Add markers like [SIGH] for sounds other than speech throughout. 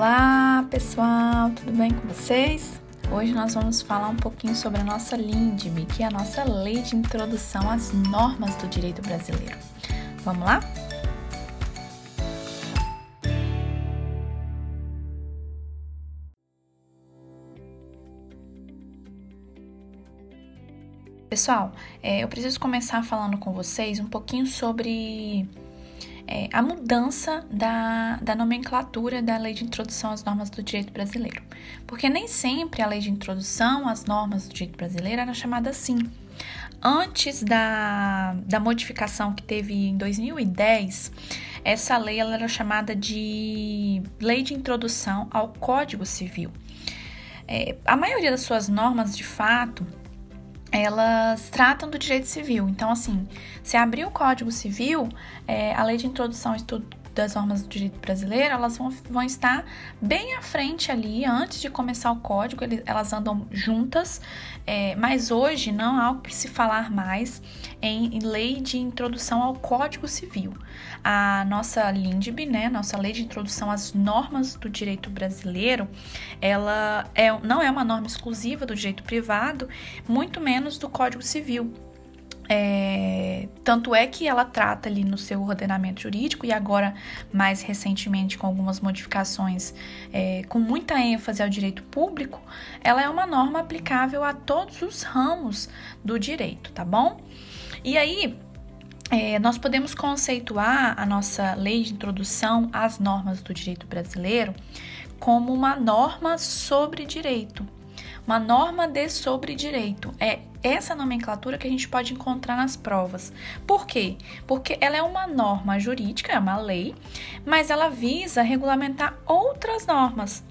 Olá pessoal, tudo bem com vocês? Hoje nós vamos falar um pouquinho sobre a nossa LINDB, que é a nossa Lei de Introdução às Normas do Direito Brasileiro. Vamos lá? Pessoal, é, eu preciso começar falando com vocês um pouquinho sobre é, a mudança da, da nomenclatura da Lei de Introdução às Normas do Direito Brasileiro. Porque nem sempre a Lei de Introdução às Normas do Direito Brasileiro era chamada assim. Antes da, da modificação que teve em 2010, essa lei ela era chamada de Lei de Introdução ao Código Civil. É, a maioria das suas normas, de fato, elas tratam do direito civil. Então, assim, se abrir o Código Civil, é, a Lei de Introdução das normas do direito brasileiro, elas vão, vão estar bem à frente ali, antes de começar o código, elas andam juntas, é, mas hoje não há o que se falar mais em, em, lei de introdução ao Código Civil. A nossa LINDB, né, nossa lei de introdução às normas do direito brasileiro, ela é, não é uma norma exclusiva do direito privado, muito menos do Código Civil. É, tanto é que ela trata ali no seu ordenamento jurídico e agora, mais recentemente, com algumas modificações, é, com muita ênfase ao direito público, ela é uma norma aplicável a todos os ramos do direito, tá bom? E aí, é, nós podemos conceituar a nossa lei de introdução às normas do direito brasileiro como uma norma sobre direito, uma norma de sobre direito. É essa nomenclatura que a gente pode encontrar nas provas. Por quê? Porque ela é uma norma jurídica, é uma lei, mas ela visa regulamentar outras normas.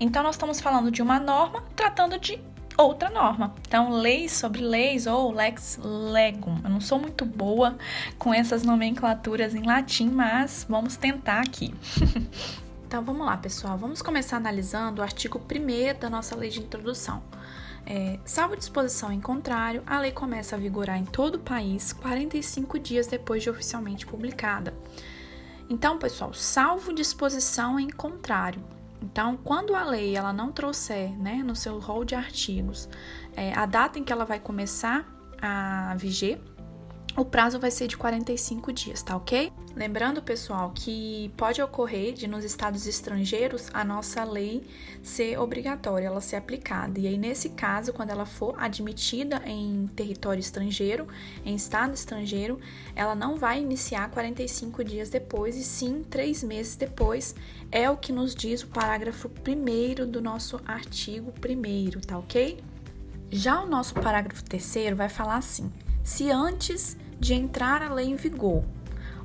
Então, nós estamos falando de uma norma tratando de outra norma. Então, leis sobre leis ou lex legum. Eu não sou muito boa com essas nomenclaturas em latim, mas vamos tentar aqui. [LAUGHS] então, vamos lá, pessoal. Vamos começar analisando o artigo 1 da nossa lei de introdução. É, salvo disposição em contrário, a lei começa a vigorar em todo o país 45 dias depois de oficialmente publicada. Então, pessoal, salvo disposição em contrário. Então, quando a lei ela não trouxer né, no seu rol de artigos é, a data em que ela vai começar a viger, o prazo vai ser de 45 dias, tá ok? Lembrando, pessoal, que pode ocorrer de nos estados estrangeiros a nossa lei ser obrigatória, ela ser aplicada. E aí, nesse caso, quando ela for admitida em território estrangeiro, em estado estrangeiro, ela não vai iniciar 45 dias depois, e sim três meses depois. É o que nos diz o parágrafo 1 do nosso artigo 1, tá ok? Já o nosso parágrafo 3 vai falar assim: se antes de entrar a lei em vigor,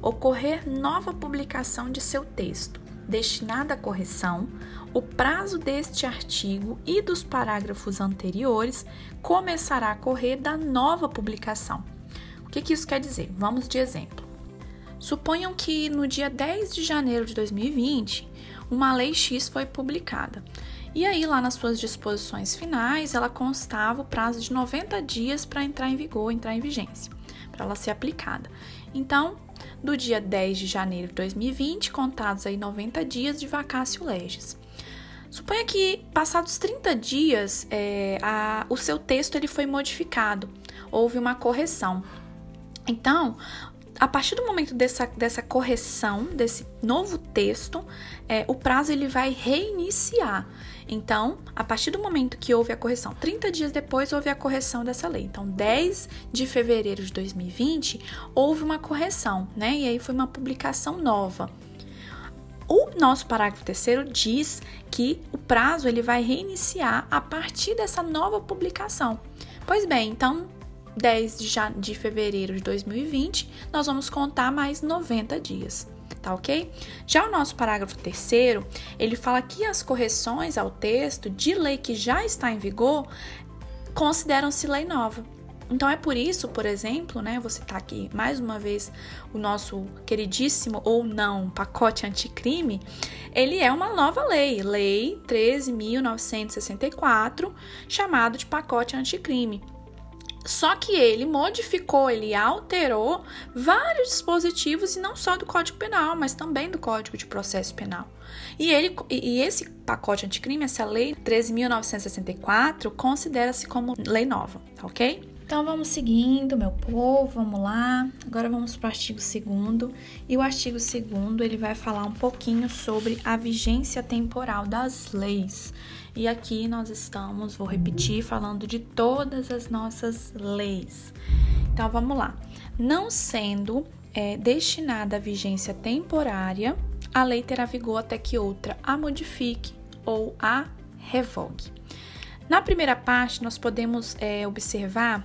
ocorrer nova publicação de seu texto destinada à correção, o prazo deste artigo e dos parágrafos anteriores começará a correr da nova publicação. O que, que isso quer dizer? Vamos de exemplo. Suponham que no dia 10 de janeiro de 2020, uma lei X foi publicada. E aí, lá nas suas disposições finais, ela constava o prazo de 90 dias para entrar em vigor, entrar em vigência para ela ser aplicada. Então, do dia 10 de janeiro de 2020, contados aí 90 dias de vacácio legis. Suponha que, passados 30 dias, é, a, o seu texto ele foi modificado, houve uma correção. Então, a partir do momento dessa, dessa correção, desse novo texto, é, o prazo ele vai reiniciar. Então, a partir do momento que houve a correção, 30 dias depois houve a correção dessa lei. Então, 10 de fevereiro de 2020 houve uma correção, né? E aí foi uma publicação nova. O nosso parágrafo terceiro diz que o prazo ele vai reiniciar a partir dessa nova publicação. Pois bem, então 10 de, fevereiro de 2020, nós vamos contar mais 90 dias tá ok? Já o nosso parágrafo terceiro, ele fala que as correções ao texto de lei que já está em vigor consideram-se lei nova. Então é por isso, por exemplo, né, vou citar aqui mais uma vez o nosso queridíssimo ou não pacote anticrime, ele é uma nova lei, Lei 13.964, chamado de pacote anticrime. Só que ele modificou, ele alterou vários dispositivos e não só do Código Penal, mas também do Código de Processo Penal. E, ele, e esse pacote anticrime, essa lei 13.964, considera-se como lei nova, ok? Então vamos seguindo, meu povo, vamos lá. Agora vamos para o artigo 2 e o artigo 2 ele vai falar um pouquinho sobre a vigência temporal das leis. E aqui nós estamos, vou repetir, falando de todas as nossas leis. Então vamos lá. Não sendo é, destinada à vigência temporária, a lei terá vigor até que outra a modifique ou a revogue. Na primeira parte, nós podemos é, observar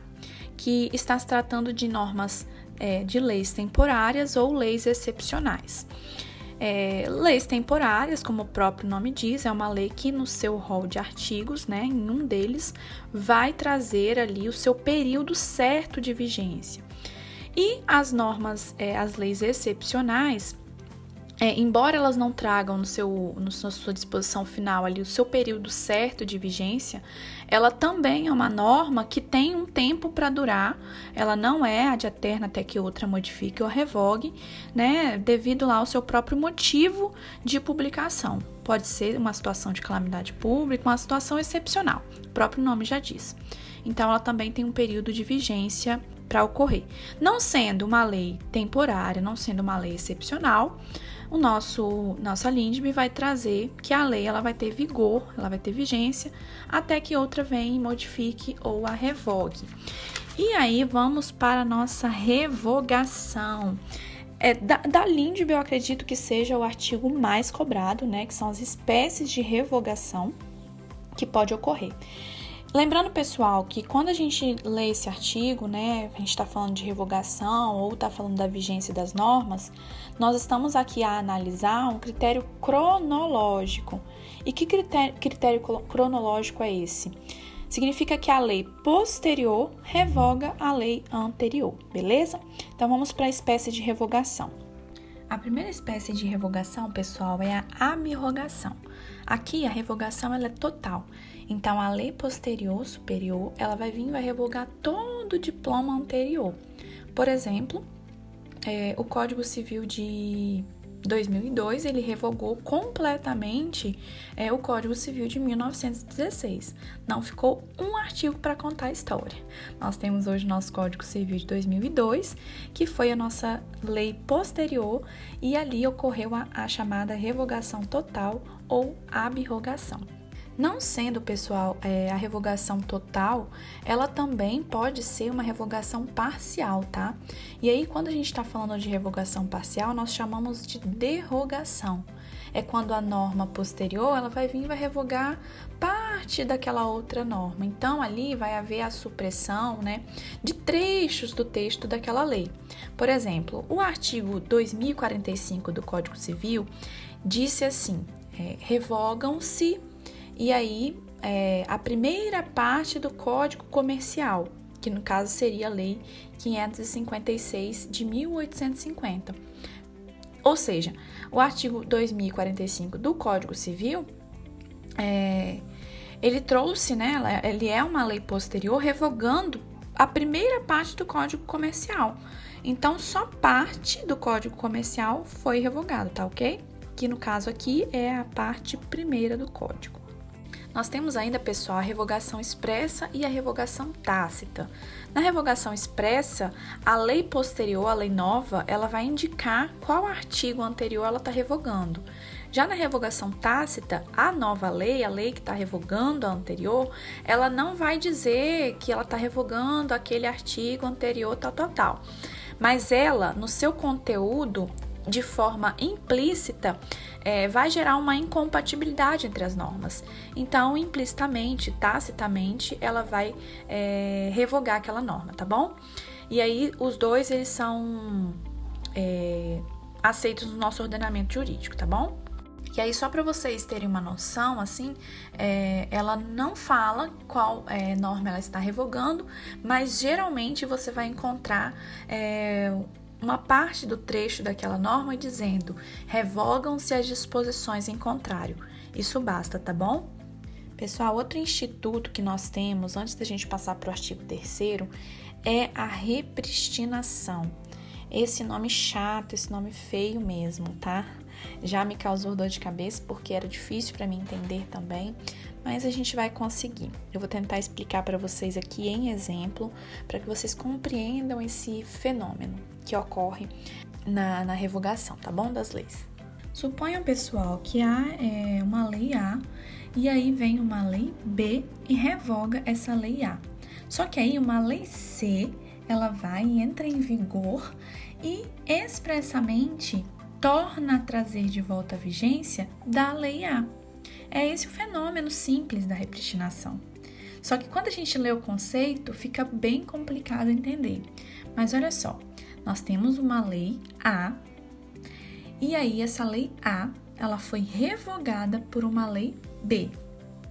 que está se tratando de normas é, de leis temporárias ou leis excepcionais. É, leis temporárias, como o próprio nome diz, é uma lei que no seu rol de artigos, né, em um deles, vai trazer ali o seu período certo de vigência. E as normas, é, as leis excepcionais, é, embora elas não tragam no seu, no, na sua disposição final ali o seu período certo de vigência, ela também é uma norma que tem um tempo para durar, ela não é a de eterna até que outra modifique ou revogue, né, devido lá ao seu próprio motivo de publicação. Pode ser uma situação de calamidade pública, uma situação excepcional, o próprio nome já diz. Então, ela também tem um período de vigência para ocorrer. Não sendo uma lei temporária, não sendo uma lei excepcional, o nosso nossa LINDB vai trazer que a lei ela vai ter vigor, ela vai ter vigência até que outra venha e modifique ou a revogue. E aí vamos para a nossa revogação. É, da, da LINDB eu acredito que seja o artigo mais cobrado, né? Que são as espécies de revogação que pode ocorrer. Lembrando, pessoal, que quando a gente lê esse artigo, né, a gente está falando de revogação ou está falando da vigência das normas, nós estamos aqui a analisar um critério cronológico. E que critério, critério cronológico é esse? Significa que a lei posterior revoga a lei anterior, beleza? Então vamos para a espécie de revogação. A primeira espécie de revogação, pessoal, é a abrogação. Aqui a revogação ela é total. Então a lei posterior superior, ela vai vir e vai revogar todo o diploma anterior. Por exemplo, é, o Código Civil de 2002 ele revogou completamente é, o Código Civil de 1916. Não ficou um artigo para contar a história. Nós temos hoje nosso Código Civil de 2002, que foi a nossa lei posterior, e ali ocorreu a, a chamada revogação total ou abrogação. Não sendo, pessoal, é, a revogação total, ela também pode ser uma revogação parcial, tá? E aí, quando a gente está falando de revogação parcial, nós chamamos de derrogação. É quando a norma posterior ela vai vir e vai revogar parte daquela outra norma. Então, ali vai haver a supressão né, de trechos do texto daquela lei. Por exemplo, o artigo 2045 do Código Civil disse assim: é, revogam-se e aí é, a primeira parte do Código Comercial, que no caso seria a Lei 556 de 1850. Ou seja, o artigo 2045 do Código Civil, é, ele trouxe, né, ele é uma lei posterior revogando a primeira parte do Código Comercial. Então, só parte do Código Comercial foi revogado, tá ok? Que no caso aqui é a parte primeira do Código. Nós temos ainda, pessoal, a revogação expressa e a revogação tácita. Na revogação expressa, a lei posterior, a lei nova, ela vai indicar qual artigo anterior ela está revogando. Já na revogação tácita, a nova lei, a lei que está revogando a anterior, ela não vai dizer que ela está revogando aquele artigo anterior, tal, tal, tal. Mas ela, no seu conteúdo, de forma implícita, é, vai gerar uma incompatibilidade entre as normas. Então, implicitamente, tacitamente, ela vai é, revogar aquela norma, tá bom? E aí, os dois, eles são é, aceitos no nosso ordenamento jurídico, tá bom? E aí, só para vocês terem uma noção, assim, é, ela não fala qual é, norma ela está revogando, mas geralmente você vai encontrar é, uma parte do trecho daquela norma dizendo: revogam-se as disposições em contrário. Isso basta, tá bom? Pessoal, outro instituto que nós temos, antes da gente passar para o artigo 3 é a repristinação. Esse nome chato, esse nome feio mesmo, tá? Já me causou dor de cabeça porque era difícil para mim entender também, mas a gente vai conseguir. Eu vou tentar explicar para vocês aqui em exemplo, para que vocês compreendam esse fenômeno que ocorre na, na revogação, tá bom? Das leis. Suponham, pessoal, que há é, uma lei A e aí vem uma lei B e revoga essa lei A. Só que aí uma lei C ela vai e entra em vigor e expressamente torna a trazer de volta a vigência da lei A. É esse o fenômeno simples da repristinação. Só que quando a gente lê o conceito, fica bem complicado entender. Mas olha só, nós temos uma lei A e aí essa lei A, ela foi revogada por uma lei B.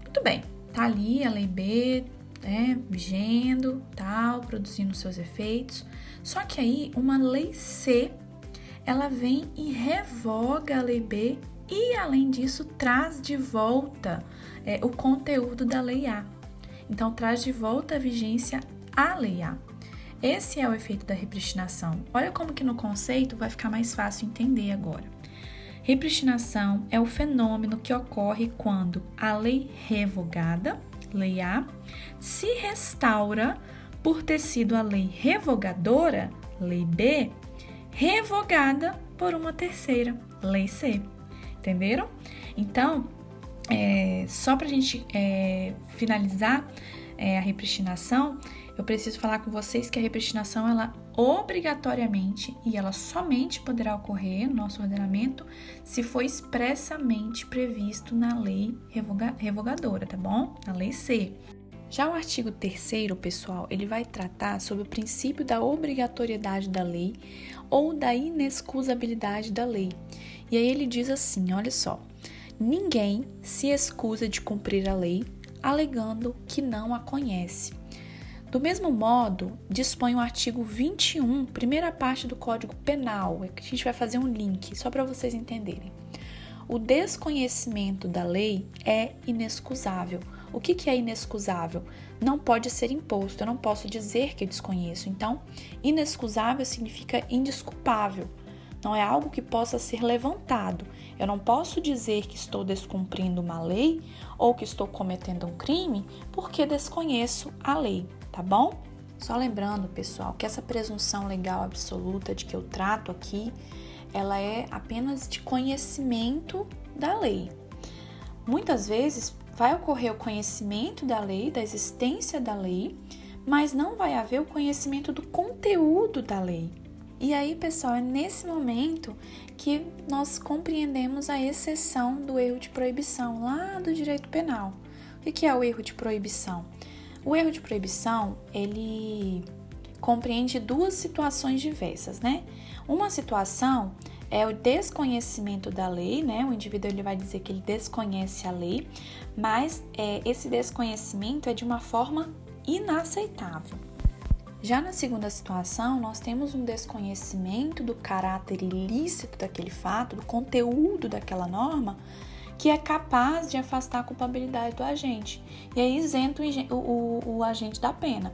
Muito bem, tá ali a lei B, né, vigendo, tal, produzindo seus efeitos. Só que aí uma lei C, ela vem e revoga a lei B e além disso traz de volta é, o conteúdo da lei A. Então traz de volta a vigência à lei A. Esse é o efeito da repristinação. Olha como que no conceito vai ficar mais fácil entender agora. Repristinação é o fenômeno que ocorre quando a lei revogada lei A, se restaura por ter sido a lei revogadora, lei B, revogada por uma terceira, lei C. Entenderam? Então, é, só para a gente é, finalizar é, a repristinação, eu preciso falar com vocês que a repristinação ela obrigatoriamente e ela somente poderá ocorrer no nosso ordenamento se for expressamente previsto na lei revoga revogadora, tá bom? Na lei C. Já o artigo 3 pessoal, ele vai tratar sobre o princípio da obrigatoriedade da lei ou da inexcusabilidade da lei. E aí ele diz assim, olha só: ninguém se excusa de cumprir a lei alegando que não a conhece do mesmo modo, dispõe o artigo 21, primeira parte do Código Penal, é que a gente vai fazer um link só para vocês entenderem. O desconhecimento da lei é inexcusável. O que, que é inexcusável? Não pode ser imposto, eu não posso dizer que eu desconheço. Então, inexcusável significa indisculpável. Não é algo que possa ser levantado. Eu não posso dizer que estou descumprindo uma lei ou que estou cometendo um crime porque desconheço a lei tá bom? Só lembrando, pessoal, que essa presunção legal absoluta de que eu trato aqui, ela é apenas de conhecimento da lei. Muitas vezes vai ocorrer o conhecimento da lei, da existência da lei, mas não vai haver o conhecimento do conteúdo da lei. E aí, pessoal, é nesse momento que nós compreendemos a exceção do erro de proibição lá do direito penal. O que é o erro de proibição? O erro de proibição, ele compreende duas situações diversas, né? Uma situação é o desconhecimento da lei, né? O indivíduo ele vai dizer que ele desconhece a lei, mas é, esse desconhecimento é de uma forma inaceitável. Já na segunda situação, nós temos um desconhecimento do caráter ilícito daquele fato, do conteúdo daquela norma, que é capaz de afastar a culpabilidade do agente e aí isenta o, o, o agente da pena.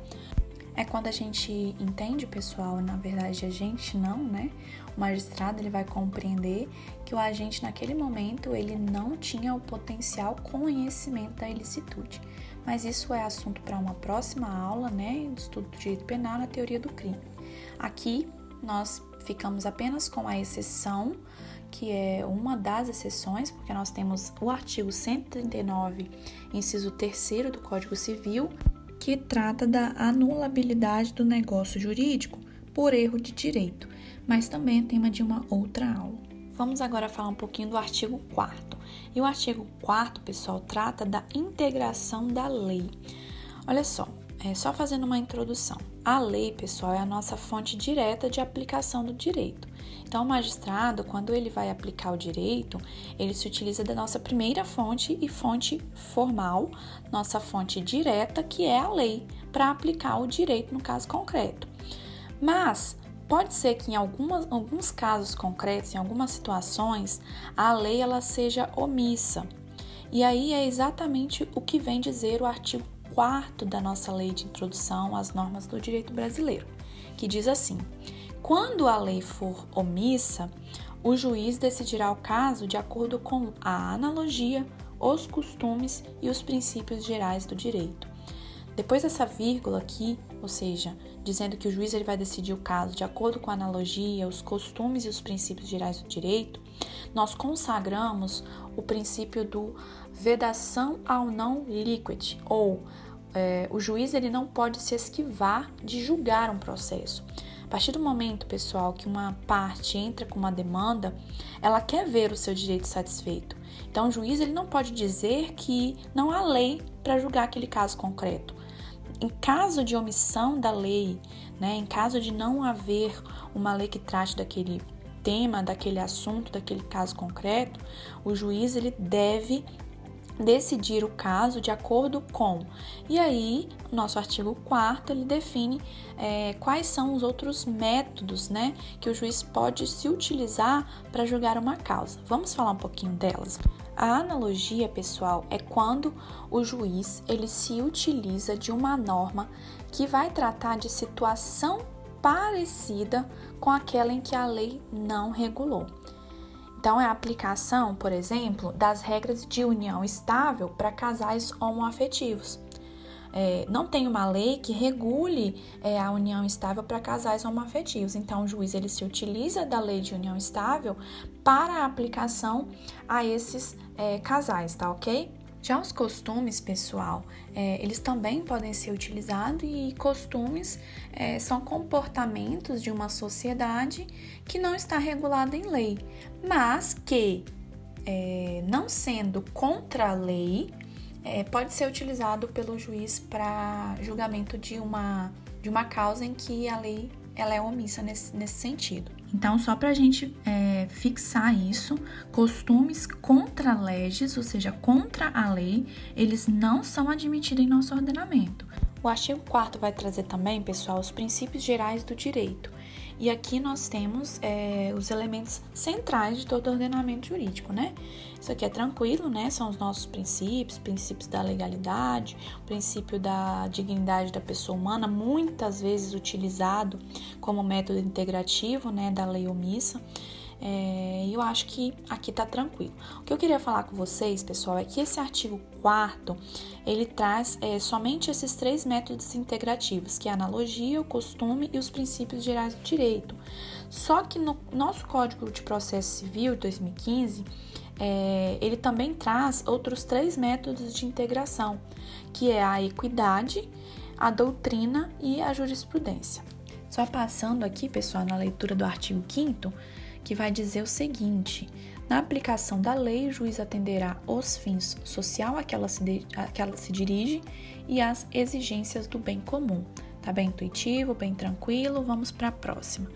É quando a gente entende, pessoal, na verdade a gente não, né? O magistrado ele vai compreender que o agente naquele momento ele não tinha o potencial conhecimento da ilicitude. Mas isso é assunto para uma próxima aula, né? Do estudo do direito penal na teoria do crime. Aqui nós ficamos apenas com a exceção que é uma das exceções, porque nós temos o artigo 139, inciso 3 do Código Civil, que trata da anulabilidade do negócio jurídico por erro de direito, mas também é tema de uma outra aula. Vamos agora falar um pouquinho do artigo 4 E o artigo 4 pessoal, trata da integração da lei. Olha só, é só fazendo uma introdução. A lei, pessoal, é a nossa fonte direta de aplicação do direito. Então, o magistrado, quando ele vai aplicar o direito, ele se utiliza da nossa primeira fonte e fonte formal, nossa fonte direta, que é a lei, para aplicar o direito no caso concreto. Mas pode ser que em algumas, alguns casos concretos, em algumas situações, a lei ela seja omissa. E aí é exatamente o que vem dizer o artigo 4 da nossa Lei de Introdução às Normas do Direito Brasileiro, que diz assim: quando a lei for omissa, o juiz decidirá o caso de acordo com a analogia, os costumes e os princípios gerais do direito. Depois dessa vírgula aqui, ou seja, dizendo que o juiz ele vai decidir o caso de acordo com a analogia, os costumes e os princípios gerais do direito, nós consagramos o princípio do vedação ao não liquid, ou é, o juiz ele não pode se esquivar de julgar um processo. A partir do momento, pessoal, que uma parte entra com uma demanda, ela quer ver o seu direito satisfeito. Então, o juiz ele não pode dizer que não há lei para julgar aquele caso concreto. Em caso de omissão da lei, né, em caso de não haver uma lei que trate daquele tema, daquele assunto, daquele caso concreto, o juiz ele deve decidir o caso de acordo com. E aí, nosso artigo 4 ele define é, quais são os outros métodos né, que o juiz pode se utilizar para julgar uma causa. Vamos falar um pouquinho delas. A analogia, pessoal, é quando o juiz ele se utiliza de uma norma que vai tratar de situação parecida com aquela em que a lei não regulou. Então, é a aplicação, por exemplo, das regras de união estável para casais homoafetivos. É, não tem uma lei que regule é, a união estável para casais homoafetivos. Então, o juiz ele se utiliza da lei de união estável para a aplicação a esses é, casais, tá ok? Já os costumes, pessoal, é, eles também podem ser utilizados e costumes é, são comportamentos de uma sociedade que não está regulada em lei, mas que, é, não sendo contra a lei, é, pode ser utilizado pelo juiz para julgamento de uma, de uma causa em que a lei ela é omissa nesse, nesse sentido. Então, só para a gente é, fixar isso, costumes contra leges, ou seja, contra a lei, eles não são admitidos em nosso ordenamento. O artigo 4 vai trazer também, pessoal, os princípios gerais do direito. E aqui nós temos é, os elementos centrais de todo ordenamento jurídico, né? Isso aqui é tranquilo, né? São os nossos princípios, princípios da legalidade, princípio da dignidade da pessoa humana, muitas vezes utilizado como método integrativo, né, da lei omissa. É, eu acho que aqui tá tranquilo. O que eu queria falar com vocês, pessoal, é que esse artigo 4 ele traz é, somente esses três métodos integrativos, que é a analogia, o costume e os princípios gerais do direito. Só que no nosso Código de Processo Civil de 2015, é, ele também traz outros três métodos de integração, que é a equidade, a doutrina e a jurisprudência. Só passando aqui, pessoal, na leitura do artigo 5 que vai dizer o seguinte: na aplicação da lei, o juiz atenderá os fins social a que ela se, de, a que ela se dirige e as exigências do bem comum. Tá bem intuitivo, bem tranquilo? Vamos para a próxima.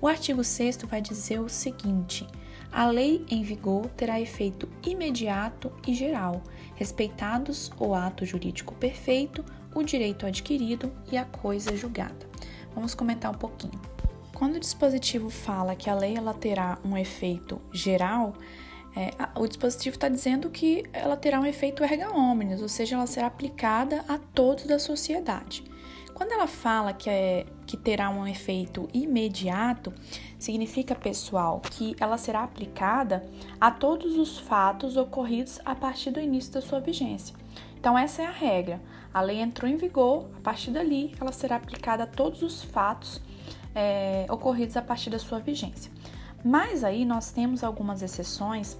O artigo 6 vai dizer o seguinte: a lei em vigor terá efeito imediato e geral, respeitados o ato jurídico perfeito, o direito adquirido e a coisa julgada. Vamos comentar um pouquinho. Quando o dispositivo fala que a lei ela terá um efeito geral, é, o dispositivo está dizendo que ela terá um efeito erga omnes, ou seja, ela será aplicada a todos da sociedade. Quando ela fala que, é, que terá um efeito imediato, significa, pessoal, que ela será aplicada a todos os fatos ocorridos a partir do início da sua vigência. Então, essa é a regra. A lei entrou em vigor, a partir dali, ela será aplicada a todos os fatos é, ocorridos a partir da sua vigência. Mas aí nós temos algumas exceções,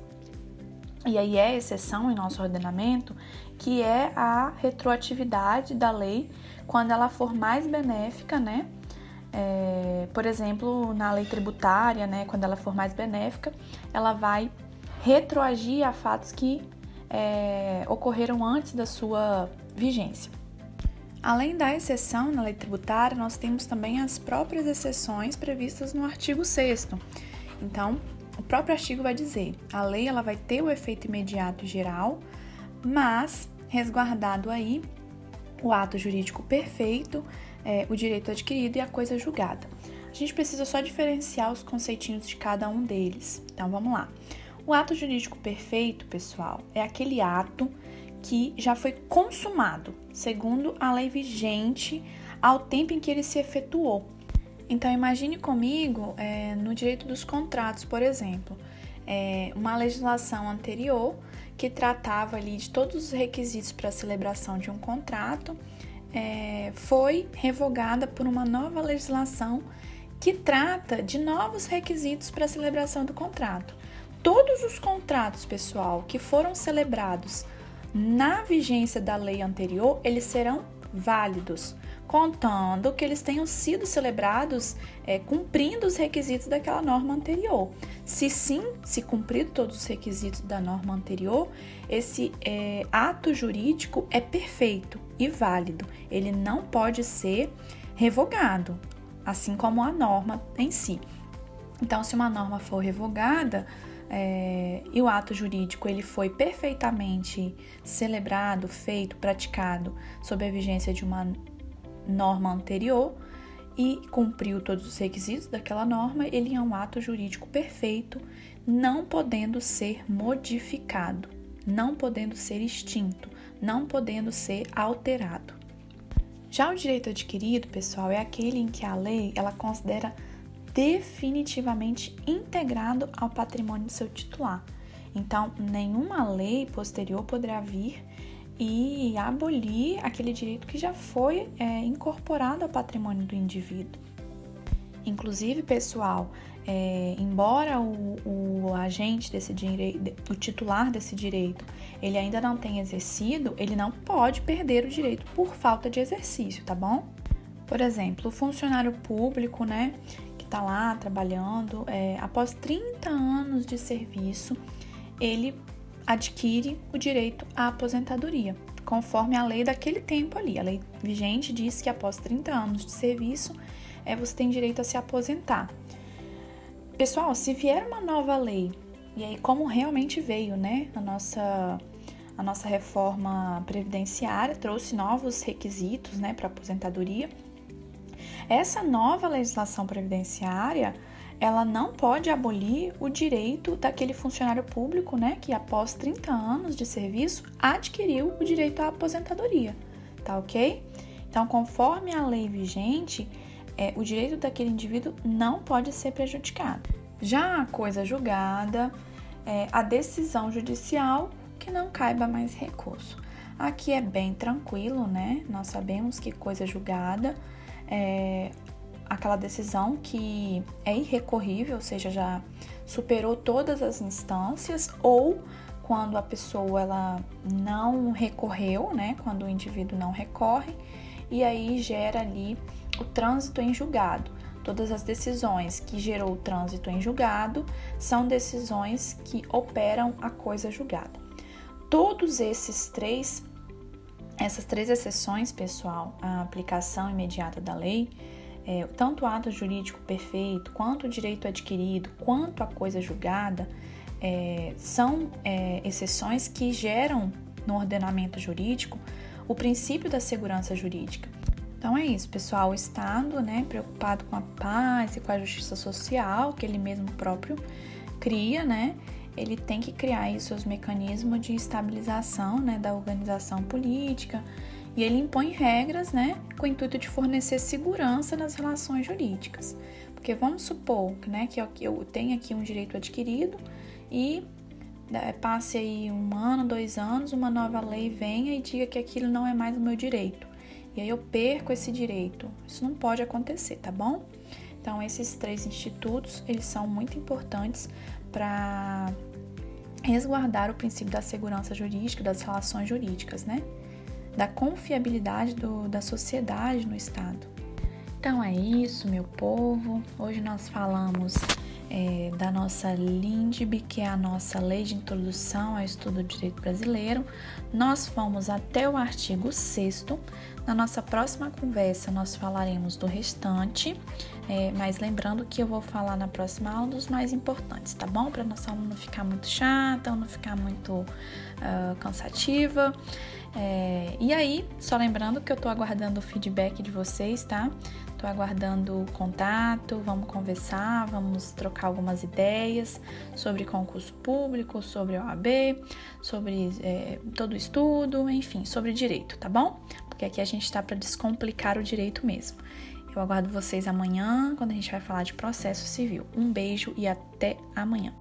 e aí é exceção em nosso ordenamento, que é a retroatividade da lei quando ela for mais benéfica, né? É, por exemplo, na lei tributária, né, quando ela for mais benéfica, ela vai retroagir a fatos que é, ocorreram antes da sua vigência. Além da exceção na lei tributária, nós temos também as próprias exceções previstas no artigo 6 Então, o próprio artigo vai dizer: a lei ela vai ter o efeito imediato geral, mas resguardado aí o ato jurídico perfeito, é, o direito adquirido e a coisa julgada. A gente precisa só diferenciar os conceitinhos de cada um deles. Então, vamos lá. O ato jurídico perfeito, pessoal, é aquele ato que já foi consumado, segundo a lei vigente, ao tempo em que ele se efetuou. Então, imagine comigo é, no direito dos contratos, por exemplo, é, uma legislação anterior que tratava ali de todos os requisitos para a celebração de um contrato é, foi revogada por uma nova legislação que trata de novos requisitos para a celebração do contrato. Todos os contratos, pessoal, que foram celebrados na vigência da lei anterior, eles serão válidos, contando que eles tenham sido celebrados é, cumprindo os requisitos daquela norma anterior. Se sim, se cumprido todos os requisitos da norma anterior, esse é, ato jurídico é perfeito e válido. Ele não pode ser revogado, assim como a norma em si. Então, se uma norma for revogada, é, e o ato jurídico ele foi perfeitamente celebrado, feito, praticado sob a vigência de uma norma anterior e cumpriu todos os requisitos daquela norma, ele é um ato jurídico perfeito, não podendo ser modificado, não podendo ser extinto, não podendo ser alterado. Já o direito adquirido, pessoal, é aquele em que a lei ela considera definitivamente integrado ao patrimônio do seu titular. Então, nenhuma lei posterior poderá vir e abolir aquele direito que já foi é, incorporado ao patrimônio do indivíduo. Inclusive, pessoal, é, embora o, o, agente desse direito, o titular desse direito, ele ainda não tenha exercido, ele não pode perder o direito por falta de exercício, tá bom? Por exemplo, o funcionário público, né, está lá trabalhando, é, após 30 anos de serviço, ele adquire o direito à aposentadoria, conforme a lei daquele tempo ali. A lei vigente diz que após 30 anos de serviço, é, você tem direito a se aposentar. Pessoal, se vier uma nova lei, e aí como realmente veio, né, a nossa a nossa reforma previdenciária trouxe novos requisitos, né, para aposentadoria. Essa nova legislação previdenciária, ela não pode abolir o direito daquele funcionário público, né, que após 30 anos de serviço adquiriu o direito à aposentadoria, tá ok? Então, conforme a lei vigente, é, o direito daquele indivíduo não pode ser prejudicado. Já a coisa julgada, é, a decisão judicial que não caiba mais recurso. Aqui é bem tranquilo, né? Nós sabemos que coisa julgada é, aquela decisão que é irrecorrível, ou seja, já superou todas as instâncias, ou quando a pessoa ela não recorreu, né, quando o indivíduo não recorre, e aí gera ali o trânsito em julgado. Todas as decisões que gerou o trânsito em julgado são decisões que operam a coisa julgada. Todos esses três essas três exceções, pessoal, a aplicação imediata da lei, é, tanto o ato jurídico perfeito, quanto o direito adquirido, quanto a coisa julgada, é, são é, exceções que geram no ordenamento jurídico o princípio da segurança jurídica. Então é isso, pessoal. O Estado, né, preocupado com a paz e com a justiça social, que ele mesmo próprio cria, né, ele tem que criar seus mecanismos de estabilização né, da organização política e ele impõe regras né, com o intuito de fornecer segurança nas relações jurídicas. Porque vamos supor né, que eu tenho aqui um direito adquirido e né, passe aí um ano, dois anos, uma nova lei venha e diga que aquilo não é mais o meu direito. E aí eu perco esse direito. Isso não pode acontecer, tá bom? Então esses três institutos, eles são muito importantes para resguardar o princípio da segurança jurídica, das relações jurídicas, né? Da confiabilidade do, da sociedade no Estado. Então é isso, meu povo. Hoje nós falamos é, da nossa LINDB, que é a nossa Lei de Introdução ao Estudo do Direito Brasileiro. Nós fomos até o artigo 6. Na nossa próxima conversa, nós falaremos do restante, é, mas lembrando que eu vou falar na próxima aula dos mais importantes, tá bom? Para nossa aula não ficar muito chata, não ficar muito uh, cansativa. É, e aí, só lembrando que eu tô aguardando o feedback de vocês, tá? Tô aguardando contato, vamos conversar, vamos trocar algumas ideias sobre concurso público, sobre OAB, sobre é, todo o estudo, enfim, sobre direito, tá bom? Porque aqui a gente tá para descomplicar o direito mesmo. Eu aguardo vocês amanhã, quando a gente vai falar de processo civil. Um beijo e até amanhã.